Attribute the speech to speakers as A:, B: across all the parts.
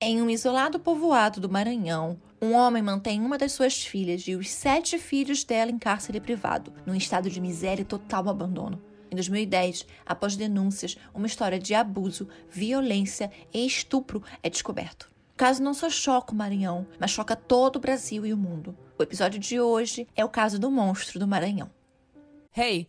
A: Em um isolado povoado do Maranhão, um homem mantém uma das suas filhas e os sete filhos dela em cárcere privado, num estado de miséria e total abandono. Em 2010, após denúncias, uma história de abuso, violência e estupro é descoberto. O caso não só choca o Maranhão, mas choca todo o Brasil e o mundo. O episódio de hoje é o caso do monstro do Maranhão.
B: Hey!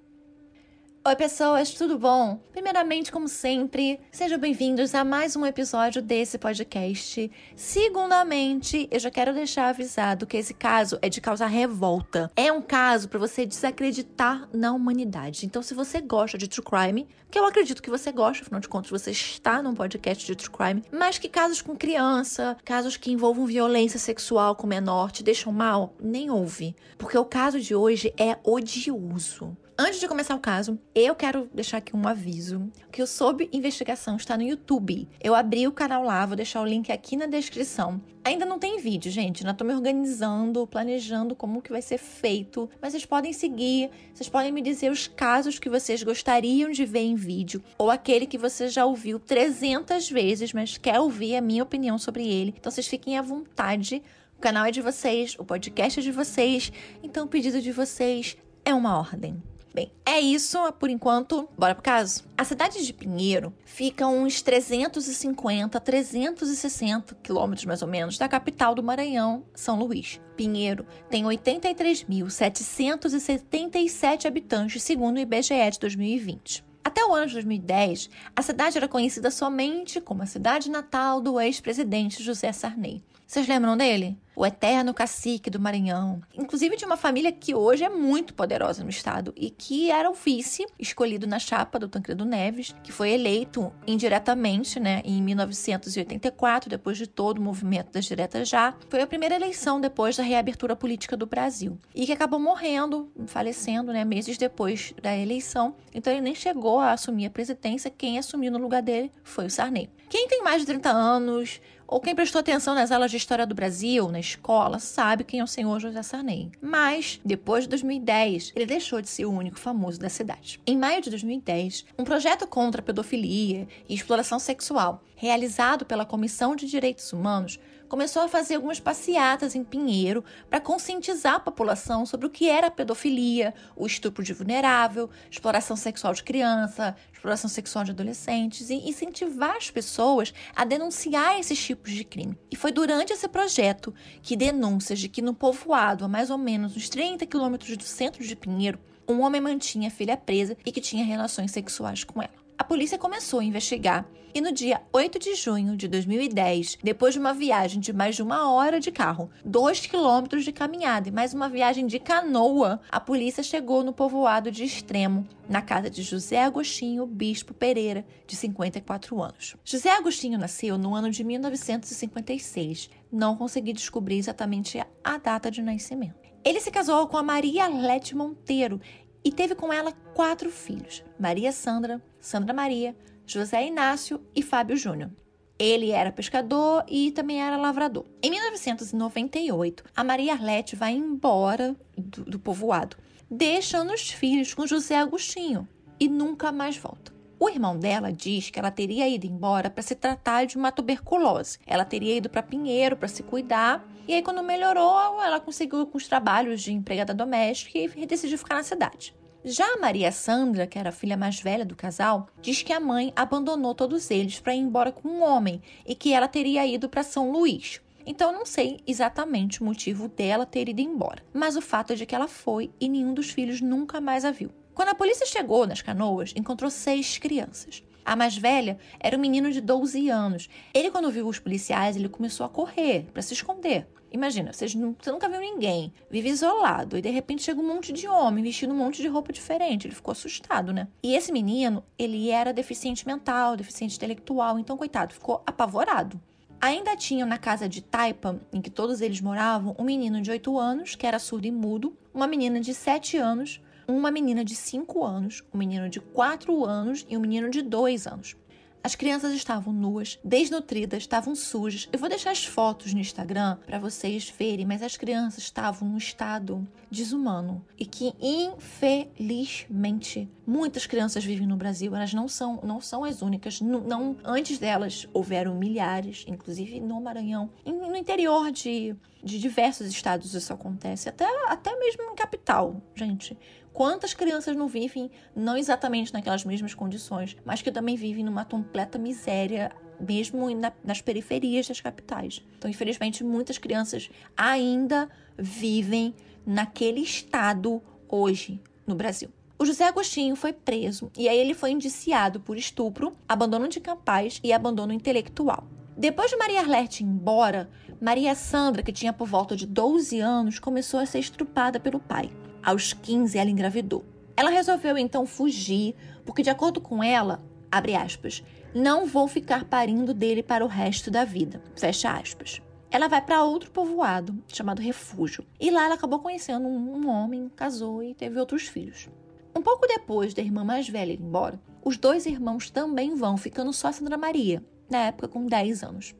A: Oi, pessoas, tudo bom? Primeiramente, como sempre, sejam bem-vindos a mais um episódio desse podcast. Segundamente, eu já quero deixar avisado que esse caso é de causar revolta. É um caso para você desacreditar na humanidade. Então, se você gosta de true crime, que eu acredito que você gosta, afinal de contas, você está num podcast de true crime, mas que casos com criança, casos que envolvam violência sexual com menor te deixam mal, nem ouve. Porque o caso de hoje é odioso. Antes de começar o caso, eu quero deixar aqui um aviso que o Sob Investigação está no YouTube. Eu abri o canal lá, vou deixar o link aqui na descrição. Ainda não tem vídeo, gente. Ainda tô me organizando, planejando como que vai ser feito. Mas vocês podem seguir, vocês podem me dizer os casos que vocês gostariam de ver em vídeo. Ou aquele que você já ouviu 300 vezes, mas quer ouvir a minha opinião sobre ele. Então vocês fiquem à vontade. O canal é de vocês, o podcast é de vocês. Então o pedido de vocês é uma ordem. Bem, é isso por enquanto. Bora pro caso? A cidade de Pinheiro fica uns 350, 360 quilômetros mais ou menos da capital do Maranhão, São Luís. Pinheiro tem 83.777 habitantes, segundo o IBGE de 2020. Até o ano de 2010, a cidade era conhecida somente como a cidade natal do ex-presidente José Sarney. Vocês lembram dele? O eterno cacique do Maranhão. Inclusive de uma família que hoje é muito poderosa no estado e que era o vice escolhido na chapa do Tancredo Neves, que foi eleito indiretamente, né, em 1984, depois de todo o movimento das diretas já. Foi a primeira eleição depois da reabertura política do Brasil. E que acabou morrendo, falecendo, né, meses depois da eleição. Então ele nem chegou a assumir a presidência. Quem assumiu no lugar dele foi o Sarney. Quem tem mais de 30 anos, ou quem prestou atenção nas aulas de história do Brasil, na escola, sabe quem é o senhor José Sarney. Mas, depois de 2010, ele deixou de ser o único famoso da cidade. Em maio de 2010, um projeto contra a pedofilia e exploração sexual, realizado pela Comissão de Direitos Humanos, começou a fazer algumas passeatas em Pinheiro para conscientizar a população sobre o que era a pedofilia, o estupro de vulnerável, exploração sexual de criança, exploração sexual de adolescentes e incentivar as pessoas a denunciar esses tipos de crime. E foi durante esse projeto que denúncias de que no povoado, a mais ou menos uns 30 quilômetros do centro de Pinheiro, um homem mantinha a filha presa e que tinha relações sexuais com ela a polícia começou a investigar e no dia 8 de junho de 2010, depois de uma viagem de mais de uma hora de carro, dois quilômetros de caminhada e mais uma viagem de canoa, a polícia chegou no povoado de Extremo, na casa de José Agostinho Bispo Pereira, de 54 anos. José Agostinho nasceu no ano de 1956. Não consegui descobrir exatamente a data de nascimento. Ele se casou com a Maria Lete Monteiro e teve com ela quatro filhos: Maria Sandra, Sandra Maria, José Inácio e Fábio Júnior. Ele era pescador e também era lavrador. Em 1998, a Maria Arlete vai embora do, do povoado, deixando os filhos com José Agostinho e nunca mais volta. O irmão dela diz que ela teria ido embora para se tratar de uma tuberculose. Ela teria ido para Pinheiro para se cuidar e aí, quando melhorou, ela conseguiu com os trabalhos de empregada doméstica e decidiu ficar na cidade. Já a Maria Sandra, que era a filha mais velha do casal, diz que a mãe abandonou todos eles para ir embora com um homem e que ela teria ido para São Luís. Então não sei exatamente o motivo dela ter ido embora, mas o fato é de que ela foi e nenhum dos filhos nunca mais a viu. Quando a polícia chegou nas canoas, encontrou seis crianças. A mais velha era um menino de 12 anos. Ele, quando viu os policiais, ele começou a correr para se esconder. Imagina, você nunca viu ninguém, vive isolado, e de repente chega um monte de homem vestindo um monte de roupa diferente. Ele ficou assustado, né? E esse menino, ele era deficiente mental, deficiente intelectual, então, coitado, ficou apavorado. Ainda tinham na casa de Taipa, em que todos eles moravam, um menino de 8 anos, que era surdo e mudo, uma menina de 7 anos, uma menina de 5 anos, um menino de 4 anos e um menino de 2 anos. As crianças estavam nuas, desnutridas, estavam sujas. Eu vou deixar as fotos no Instagram para vocês verem, mas as crianças estavam num estado desumano e que infelizmente muitas crianças vivem no Brasil. Elas não são não são as únicas. Não, antes delas houveram milhares, inclusive no Maranhão, no interior de de diversos estados isso acontece, até, até mesmo em capital, gente. Quantas crianças não vivem, não exatamente naquelas mesmas condições, mas que também vivem numa completa miséria, mesmo na, nas periferias das capitais. Então, infelizmente, muitas crianças ainda vivem naquele estado hoje no Brasil. O José Agostinho foi preso e aí ele foi indiciado por estupro, abandono de capaz e abandono intelectual. Depois de Maria Arlete ir embora, Maria Sandra, que tinha por volta de 12 anos, começou a ser estrupada pelo pai. Aos 15, ela engravidou. Ela resolveu então fugir, porque, de acordo com ela, abre aspas, não vou ficar parindo dele para o resto da vida, fecha aspas. Ela vai para outro povoado, chamado Refúgio, e lá ela acabou conhecendo um homem, casou e teve outros filhos. Um pouco depois da irmã mais velha ir embora, os dois irmãos também vão, ficando só Sandra Maria, na época com 10 anos.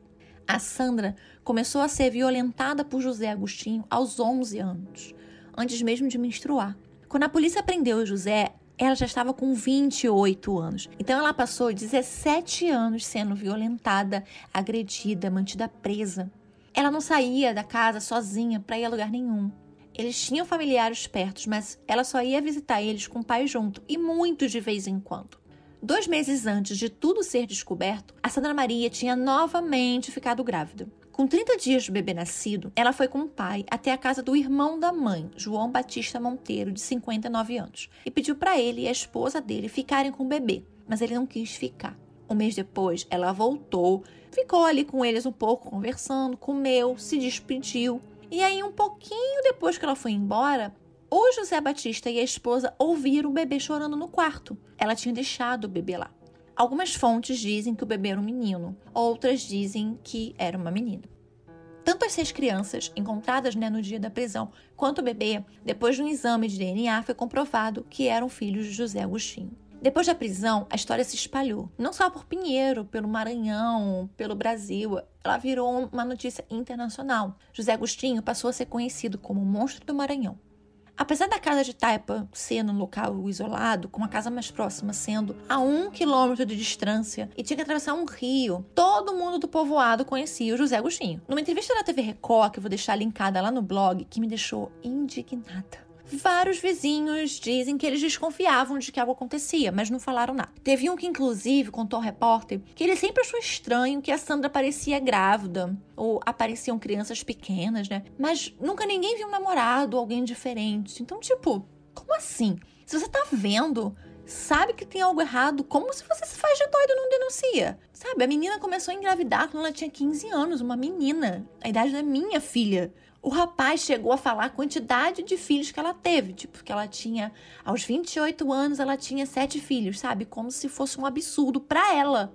A: A Sandra começou a ser violentada por José Agostinho aos 11 anos, antes mesmo de menstruar. Quando a polícia prendeu José, ela já estava com 28 anos. Então ela passou 17 anos sendo violentada, agredida, mantida presa. Ela não saía da casa sozinha para ir a lugar nenhum. Eles tinham familiares perto, mas ela só ia visitar eles com o pai junto e muito de vez em quando. Dois meses antes de tudo ser descoberto, a Sandra Maria tinha novamente ficado grávida. Com 30 dias do bebê nascido, ela foi com o pai até a casa do irmão da mãe, João Batista Monteiro, de 59 anos, e pediu para ele e a esposa dele ficarem com o bebê, mas ele não quis ficar. Um mês depois, ela voltou, ficou ali com eles um pouco conversando, comeu, se despediu. E aí, um pouquinho depois que ela foi embora, o José Batista e a esposa ouviram o bebê chorando no quarto. Ela tinha deixado o bebê lá. Algumas fontes dizem que o bebê era um menino, outras dizem que era uma menina. Tanto as seis crianças encontradas né, no dia da prisão, quanto o bebê, depois de um exame de DNA, foi comprovado que eram filhos de José Agostinho. Depois da prisão, a história se espalhou, não só por Pinheiro, pelo Maranhão, pelo Brasil, ela virou uma notícia internacional. José Agostinho passou a ser conhecido como o monstro do Maranhão. Apesar da casa de Taipa ser num local isolado, com a casa mais próxima sendo a um quilômetro de distância e tinha que atravessar um rio, todo mundo do povoado conhecia o José Agostinho. Numa entrevista na TV Record, que eu vou deixar linkada lá no blog, que me deixou indignada. Vários vizinhos dizem que eles desconfiavam de que algo acontecia, mas não falaram nada. Teve um que, inclusive, contou ao repórter que ele sempre achou estranho que a Sandra parecia grávida, ou apareciam crianças pequenas, né? Mas nunca ninguém viu um namorado, alguém diferente. Então, tipo, como assim? Se você tá vendo sabe que tem algo errado, como se você se faz de doido e não denuncia? Sabe, a menina começou a engravidar quando ela tinha 15 anos, uma menina, a idade da minha filha o rapaz chegou a falar a quantidade de filhos que ela teve, tipo, que ela tinha, aos 28 anos, ela tinha sete filhos, sabe? Como se fosse um absurdo para ela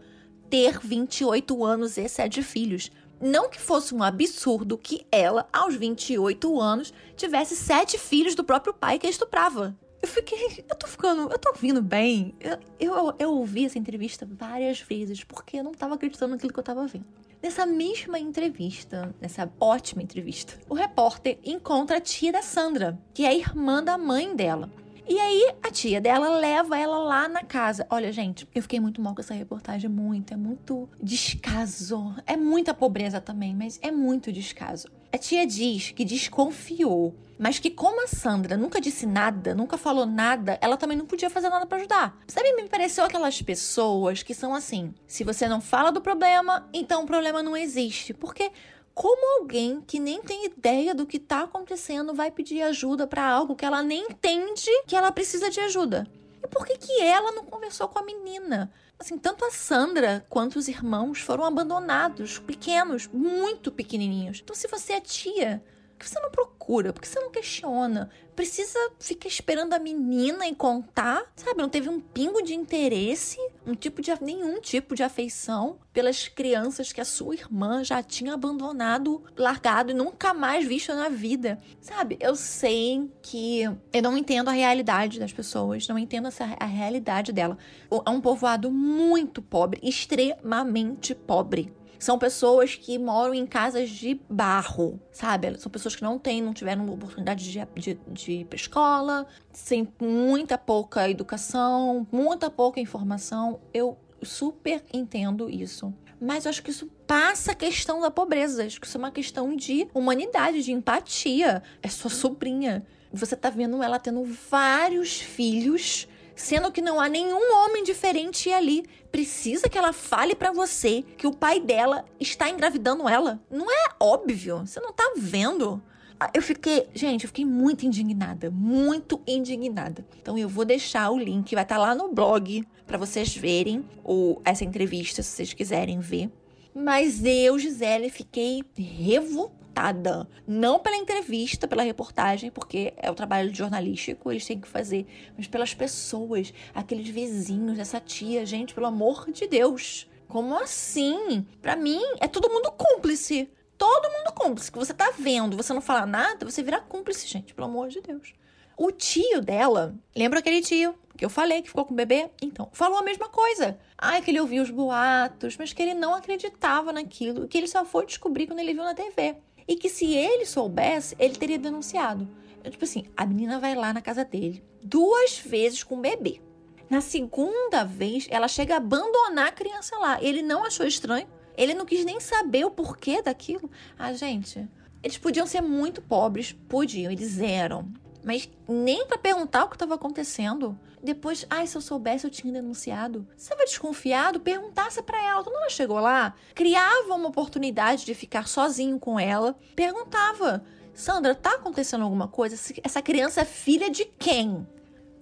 A: ter 28 anos e sete filhos. Não que fosse um absurdo que ela, aos 28 anos, tivesse sete filhos do próprio pai que a estuprava. Eu fiquei. Eu tô ficando. Eu tô ouvindo bem. Eu, eu, eu ouvi essa entrevista várias vezes porque eu não tava acreditando naquilo que eu tava vendo. Nessa mesma entrevista, nessa ótima entrevista, o repórter encontra a tia da Sandra, que é irmã da mãe dela. E aí a tia dela leva ela lá na casa. Olha, gente, eu fiquei muito mal com essa reportagem, muito, é muito descaso. É muita pobreza também, mas é muito descaso. A tia diz que desconfiou, mas que como a Sandra nunca disse nada, nunca falou nada, ela também não podia fazer nada para ajudar. Sabe, me pareceu aquelas pessoas que são assim: se você não fala do problema, então o problema não existe. Porque como alguém que nem tem ideia do que tá acontecendo vai pedir ajuda para algo que ela nem entende que ela precisa de ajuda? E por que que ela não conversou com a menina? Assim, tanto a Sandra quanto os irmãos foram abandonados, pequenos, muito pequenininhos. Então, se você é tia, que você não procura procura? Por que você não questiona? Precisa ficar esperando a menina e contar? Sabe, não teve um pingo de interesse, um tipo de nenhum tipo de afeição pelas crianças que a sua irmã já tinha abandonado, largado e nunca mais visto na vida. Sabe, eu sei que eu não entendo a realidade das pessoas, não entendo essa, a realidade dela. É um povoado muito pobre, extremamente pobre. São pessoas que moram em casas de barro, sabe? São pessoas que não têm, não tiveram oportunidade de, de, de ir pra escola, sem muita pouca educação, muita pouca informação. Eu super entendo isso. Mas eu acho que isso passa a questão da pobreza. Acho que isso é uma questão de humanidade, de empatia. É sua sobrinha. Você tá vendo ela tendo vários filhos sendo que não há nenhum homem diferente ali. Precisa que ela fale para você que o pai dela está engravidando ela? Não é óbvio? Você não tá vendo? Ah, eu fiquei, gente, eu fiquei muito indignada, muito indignada. Então eu vou deixar o link, vai estar tá lá no blog para vocês verem ou essa entrevista se vocês quiserem ver. Mas eu, Gisele, fiquei revoltada impactada. Não pela entrevista, pela reportagem, porque é o trabalho jornalístico, eles têm que fazer, mas pelas pessoas, aqueles vizinhos, essa tia, gente, pelo amor de Deus. Como assim? Para mim, é todo mundo cúmplice. Todo mundo cúmplice. Que você tá vendo, você não fala nada, você vira cúmplice, gente, pelo amor de Deus. O tio dela, lembra aquele tio que eu falei que ficou com o bebê? Então, falou a mesma coisa. Ai, que ele ouviu os boatos, mas que ele não acreditava naquilo, que ele só foi descobrir quando ele viu na TV. E que se ele soubesse, ele teria denunciado. Tipo assim, a menina vai lá na casa dele duas vezes com o bebê. Na segunda vez, ela chega a abandonar a criança lá. Ele não achou estranho. Ele não quis nem saber o porquê daquilo. Ah, gente, eles podiam ser muito pobres, podiam, eles eram. Mas nem para perguntar o que estava acontecendo. Depois, ai, se eu soubesse, eu tinha denunciado. Você estava desconfiado? Perguntasse para ela. Quando ela chegou lá, criava uma oportunidade de ficar sozinho com ela. Perguntava: Sandra, tá acontecendo alguma coisa? Essa criança é filha de quem?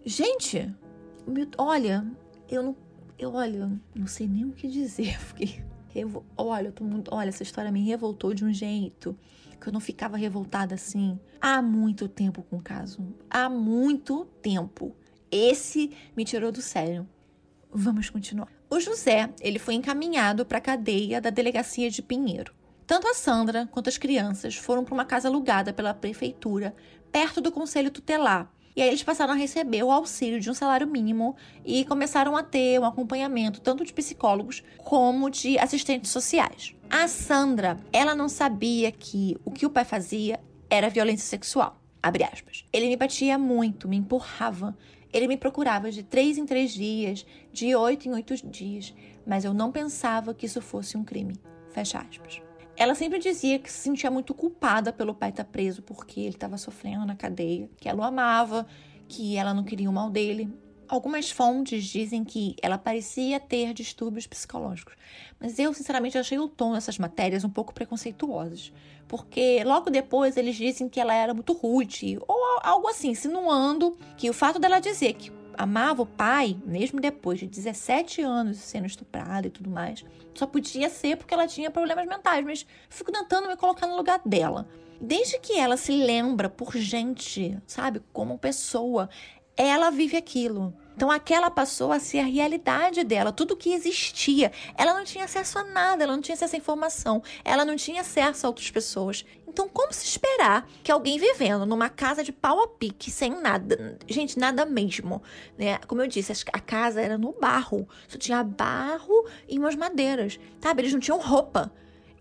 A: Gente, olha, eu não. Eu, olha, não sei nem o que dizer. Fiquei. Olha, eu tô muito. Olha, essa história me revoltou de um jeito que eu não ficava revoltada assim há muito tempo com o caso. Há muito tempo. Esse me tirou do sério. Vamos continuar. O José, ele foi encaminhado para a cadeia da delegacia de Pinheiro. Tanto a Sandra quanto as crianças foram para uma casa alugada pela prefeitura, perto do conselho tutelar. E aí eles passaram a receber o auxílio de um salário mínimo e começaram a ter um acompanhamento tanto de psicólogos como de assistentes sociais. A Sandra, ela não sabia que o que o pai fazia era violência sexual. Abre aspas. Ele me batia muito, me empurrava. Ele me procurava de três em três dias, de oito em oito dias, mas eu não pensava que isso fosse um crime. Fecha aspas. Ela sempre dizia que se sentia muito culpada pelo pai estar preso porque ele estava sofrendo na cadeia, que ela o amava, que ela não queria o mal dele. Algumas fontes dizem que ela parecia ter distúrbios psicológicos, mas eu, sinceramente, achei o tom dessas matérias um pouco preconceituosas, porque logo depois eles dizem que ela era muito rude, ou algo assim, insinuando que o fato dela dizer que amava o pai, mesmo depois de 17 anos sendo estuprada e tudo mais, só podia ser porque ela tinha problemas mentais, mas fico tentando me colocar no lugar dela. Desde que ela se lembra por gente, sabe, como pessoa, ela vive aquilo. Então aquela passou a ser a realidade dela, tudo que existia. Ela não tinha acesso a nada, ela não tinha acesso a informação, ela não tinha acesso a outras pessoas. Então, como se esperar que alguém vivendo numa casa de pau a pique, sem nada, gente, nada mesmo, né? Como eu disse, a casa era no barro, só tinha barro e umas madeiras, sabe? Eles não tinham roupa.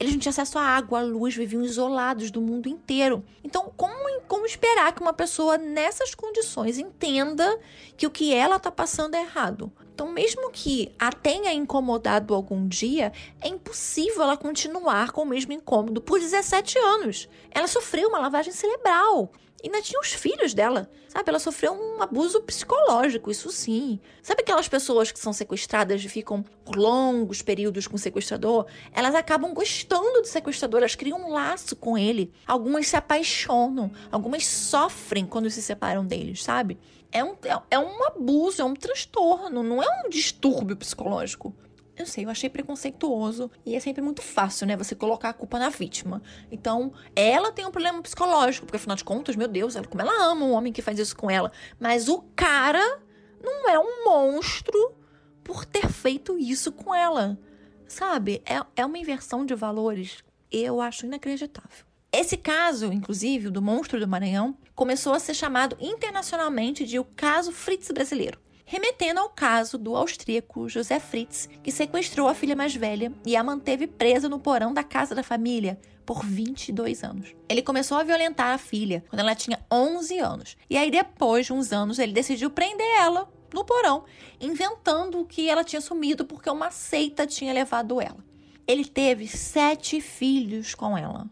A: Eles não tinham acesso à água, à luz, viviam isolados do mundo inteiro. Então, como, como esperar que uma pessoa nessas condições entenda que o que ela está passando é errado? Então, mesmo que a tenha incomodado algum dia, é impossível ela continuar com o mesmo incômodo por 17 anos. Ela sofreu uma lavagem cerebral ainda tinha os filhos dela, sabe? Ela sofreu um abuso psicológico, isso sim. Sabe aquelas pessoas que são sequestradas e ficam por longos períodos com o sequestrador? Elas acabam gostando do sequestrador, elas criam um laço com ele. Algumas se apaixonam, algumas sofrem quando se separam deles, sabe? É um, é, é um abuso, é um transtorno, não é um distúrbio psicológico. Eu sei, eu achei preconceituoso e é sempre muito fácil, né? Você colocar a culpa na vítima. Então, ela tem um problema psicológico, porque afinal de contas, meu Deus, ela, como ela ama um homem que faz isso com ela. Mas o cara não é um monstro por ter feito isso com ela. Sabe? É, é uma inversão de valores. Eu acho inacreditável. Esse caso, inclusive, do monstro do Maranhão, começou a ser chamado internacionalmente de o caso Fritz brasileiro remetendo ao caso do austríaco José Fritz, que sequestrou a filha mais velha e a manteve presa no porão da casa da família por 22 anos. Ele começou a violentar a filha quando ela tinha 11 anos. E aí, depois de uns anos, ele decidiu prender ela no porão, inventando que ela tinha sumido porque uma seita tinha levado ela. Ele teve sete filhos com ela,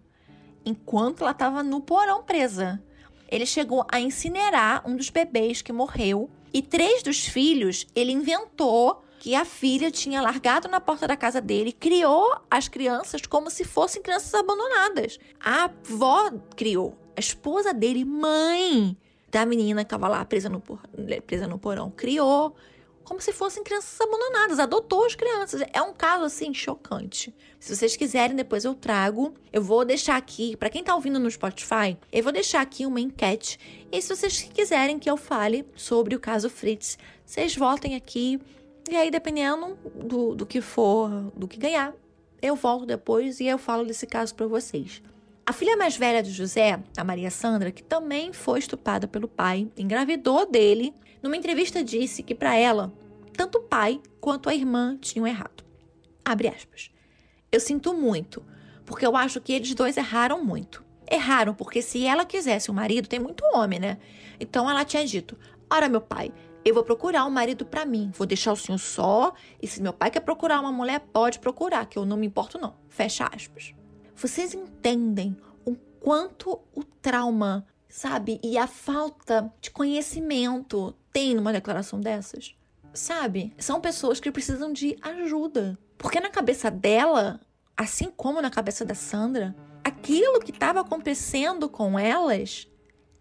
A: enquanto ela estava no porão presa. Ele chegou a incinerar um dos bebês que morreu e três dos filhos, ele inventou que a filha tinha largado na porta da casa dele, criou as crianças como se fossem crianças abandonadas. A avó criou, a esposa dele, mãe da menina que estava lá presa no, presa no porão, criou como se fossem crianças abandonadas, adotou as crianças. É um caso assim chocante. Se vocês quiserem, depois eu trago. Eu vou deixar aqui, para quem tá ouvindo no Spotify, eu vou deixar aqui uma enquete. E se vocês quiserem que eu fale sobre o caso Fritz, vocês voltem aqui. E aí, dependendo do, do que for, do que ganhar, eu volto depois e eu falo desse caso para vocês. A filha mais velha de José, a Maria Sandra, que também foi estuprada pelo pai, engravidou dele numa entrevista disse que para ela, tanto o pai quanto a irmã tinham errado. Abre aspas. Eu sinto muito, porque eu acho que eles dois erraram muito. Erraram porque se ela quisesse um marido, tem muito homem, né? Então ela tinha dito: "Ora, meu pai, eu vou procurar um marido para mim. Vou deixar o senhor só, e se meu pai quer procurar uma mulher, pode procurar, que eu não me importo não." Fecha aspas. Vocês entendem o quanto o trauma sabe? E a falta de conhecimento tem numa declaração dessas, sabe? São pessoas que precisam de ajuda. Porque na cabeça dela, assim como na cabeça da Sandra, aquilo que estava acontecendo com elas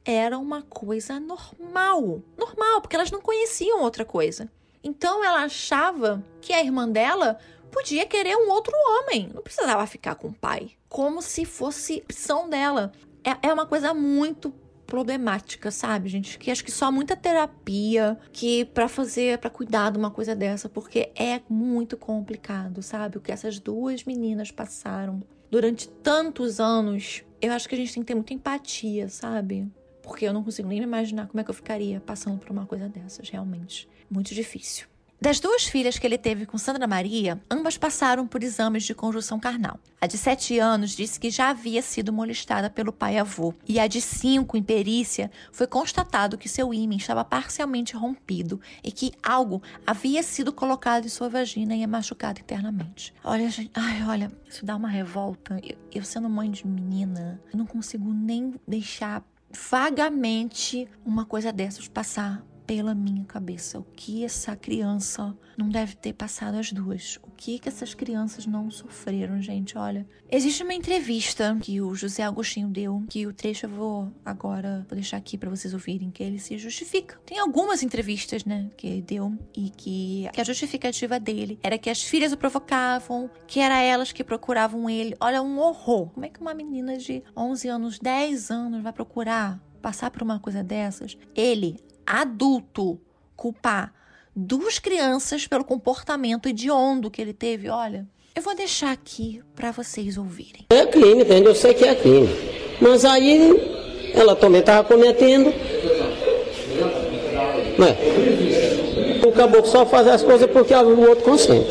A: era uma coisa normal. Normal, porque elas não conheciam outra coisa. Então ela achava que a irmã dela podia querer um outro homem, não precisava ficar com o pai, como se fosse opção dela. É, é uma coisa muito problemática, sabe, gente? Que acho que só muita terapia que para fazer, para cuidar de uma coisa dessa, porque é muito complicado, sabe? O que essas duas meninas passaram durante tantos anos. Eu acho que a gente tem que ter muita empatia, sabe? Porque eu não consigo nem me imaginar como é que eu ficaria passando por uma coisa dessas, realmente. Muito difícil. Das duas filhas que ele teve com Sandra Maria, ambas passaram por exames de conjunção carnal. A de 7 anos disse que já havia sido molestada pelo pai-avô, e a de 5, em perícia, foi constatado que seu ímã estava parcialmente rompido e que algo havia sido colocado em sua vagina e é machucado internamente. Olha, gente, ai, olha, isso dá uma revolta. Eu, eu sendo mãe de menina, eu não consigo nem deixar vagamente uma coisa dessas passar pela minha cabeça o que essa criança não deve ter passado as duas. O que que essas crianças não sofreram, gente? Olha, existe uma entrevista que o José Agostinho deu, que o trecho eu vou agora vou deixar aqui para vocês ouvirem que ele se justifica. Tem algumas entrevistas, né, que ele deu e que, que a justificativa dele era que as filhas o provocavam, que era elas que procuravam ele. Olha, um horror. Como é que uma menina de 11 anos, 10 anos vai procurar passar por uma coisa dessas? Ele adulto culpar duas crianças pelo comportamento hediondo que ele teve, olha, eu vou deixar aqui para vocês ouvirem.
C: É crime, entende? Eu sei que é crime. Mas aí ela também estava cometendo. É. O caboclo só faz as coisas porque o outro consente.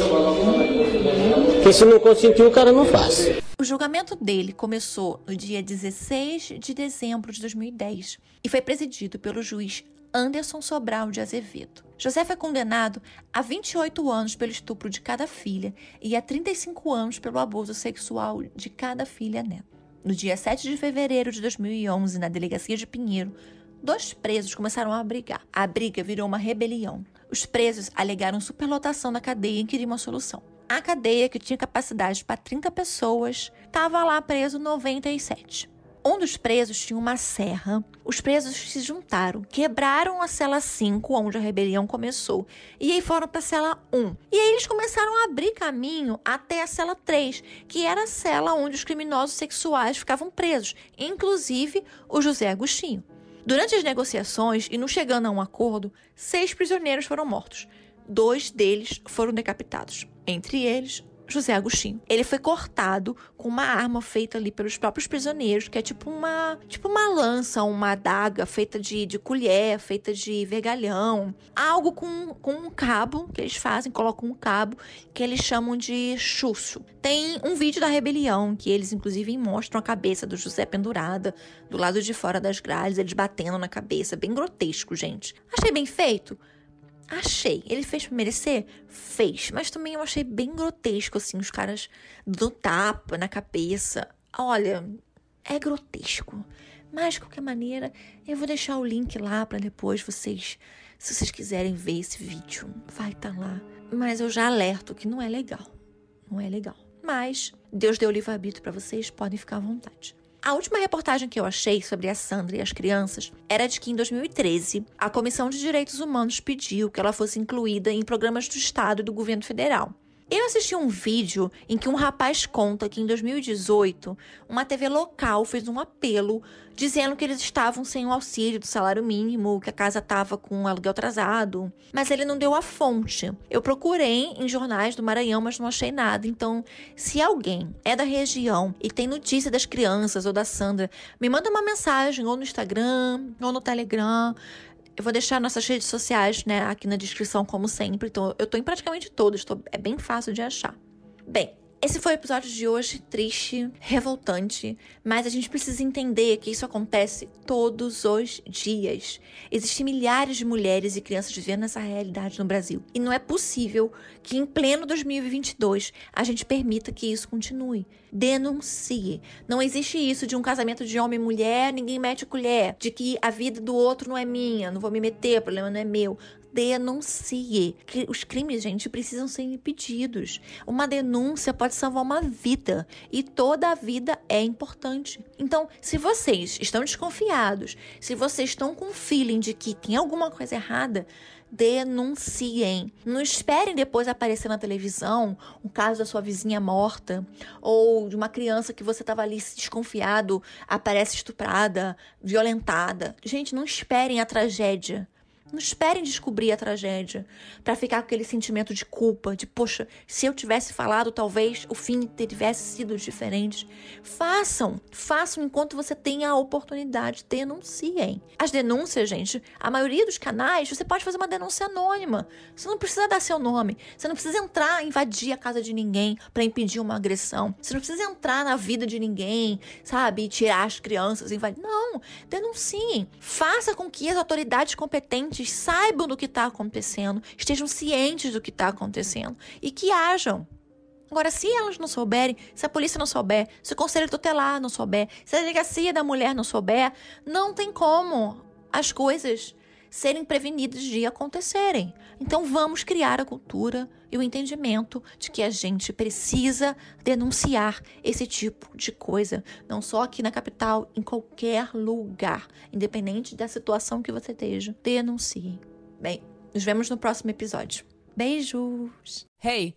C: Porque se não consentir, o cara não faz.
A: O julgamento dele começou no dia 16 de dezembro de 2010 e foi presidido pelo juiz Anderson Sobral de Azevedo. José foi condenado a 28 anos pelo estupro de cada filha e a 35 anos pelo abuso sexual de cada filha neta. No dia 7 de fevereiro de 2011, na delegacia de Pinheiro, dois presos começaram a brigar. A briga virou uma rebelião. Os presos alegaram superlotação na cadeia e queriam uma solução. A cadeia, que tinha capacidade para 30 pessoas, estava lá preso 97. Um dos presos tinha uma serra. Os presos se juntaram, quebraram a cela 5, onde a rebelião começou, e aí foram para a cela 1. E aí eles começaram a abrir caminho até a cela 3, que era a cela onde os criminosos sexuais ficavam presos, inclusive o José Agostinho. Durante as negociações e não chegando a um acordo, seis prisioneiros foram mortos. Dois deles foram decapitados. Entre eles, José Agostinho. Ele foi cortado com uma arma feita ali pelos próprios prisioneiros, que é tipo uma, tipo uma lança, uma adaga feita de, de colher, feita de vergalhão. Algo com, com um cabo que eles fazem, colocam um cabo que eles chamam de chuço. Tem um vídeo da rebelião que eles, inclusive, mostram a cabeça do José pendurada do lado de fora das grades, eles batendo na cabeça. Bem grotesco, gente. Achei bem feito. Achei. Ele fez pra merecer? Fez. Mas também eu achei bem grotesco, assim, os caras do tapa na cabeça. Olha, é grotesco. Mas, de qualquer maneira, eu vou deixar o link lá para depois vocês, se vocês quiserem ver esse vídeo, vai estar tá lá. Mas eu já alerto que não é legal. Não é legal. Mas Deus deu livre-arbítrio para vocês, podem ficar à vontade. A última reportagem que eu achei sobre a Sandra e as crianças era de que em 2013 a Comissão de Direitos Humanos pediu que ela fosse incluída em programas do Estado e do governo federal. Eu assisti um vídeo em que um rapaz conta que em 2018 uma TV local fez um apelo dizendo que eles estavam sem o auxílio do salário mínimo, que a casa estava com aluguel atrasado, mas ele não deu a fonte. Eu procurei em jornais do Maranhão, mas não achei nada. Então, se alguém é da região e tem notícia das crianças ou da Sandra, me manda uma mensagem ou no Instagram ou no Telegram. Eu vou deixar nossas redes sociais, né, aqui na descrição, como sempre. Então, eu tô em praticamente todas, tô, é bem fácil de achar. Bem, esse foi o episódio de hoje, triste, revoltante, mas a gente precisa entender que isso acontece todos os dias. Existem milhares de mulheres e crianças vivendo essa realidade no Brasil. E não é possível que em pleno 2022 a gente permita que isso continue. Denuncie. Não existe isso de um casamento de homem e mulher, ninguém mete colher, de que a vida do outro não é minha, não vou me meter, o problema não é meu denuncie. Os crimes, gente, precisam ser impedidos. Uma denúncia pode salvar uma vida e toda a vida é importante. Então, se vocês estão desconfiados, se vocês estão com feeling de que tem alguma coisa errada, denunciem. Não esperem depois aparecer na televisão um caso da sua vizinha morta ou de uma criança que você estava ali desconfiado, aparece estuprada, violentada. Gente, não esperem a tragédia. Não esperem descobrir a tragédia para ficar com aquele sentimento de culpa, de poxa, se eu tivesse falado, talvez o fim tivesse sido diferente. Façam, façam enquanto você tem a oportunidade, denunciem. As denúncias, gente, a maioria dos canais, você pode fazer uma denúncia anônima. Você não precisa dar seu nome, você não precisa entrar, invadir a casa de ninguém para impedir uma agressão. Você não precisa entrar na vida de ninguém, sabe, e tirar as crianças, invadir. Não, denunciem. Faça com que as autoridades competentes saibam do que está acontecendo, estejam cientes do que está acontecendo e que ajam. Agora, se elas não souberem, se a polícia não souber, se o conselho tutelar não souber, se a delegacia da mulher não souber, não tem como as coisas serem prevenidas de acontecerem. Então vamos criar a cultura e o entendimento de que a gente precisa denunciar esse tipo de coisa, não só aqui na capital, em qualquer lugar, independente da situação que você esteja. Denuncie. Bem, nos vemos no próximo episódio. Beijos.
B: Hey,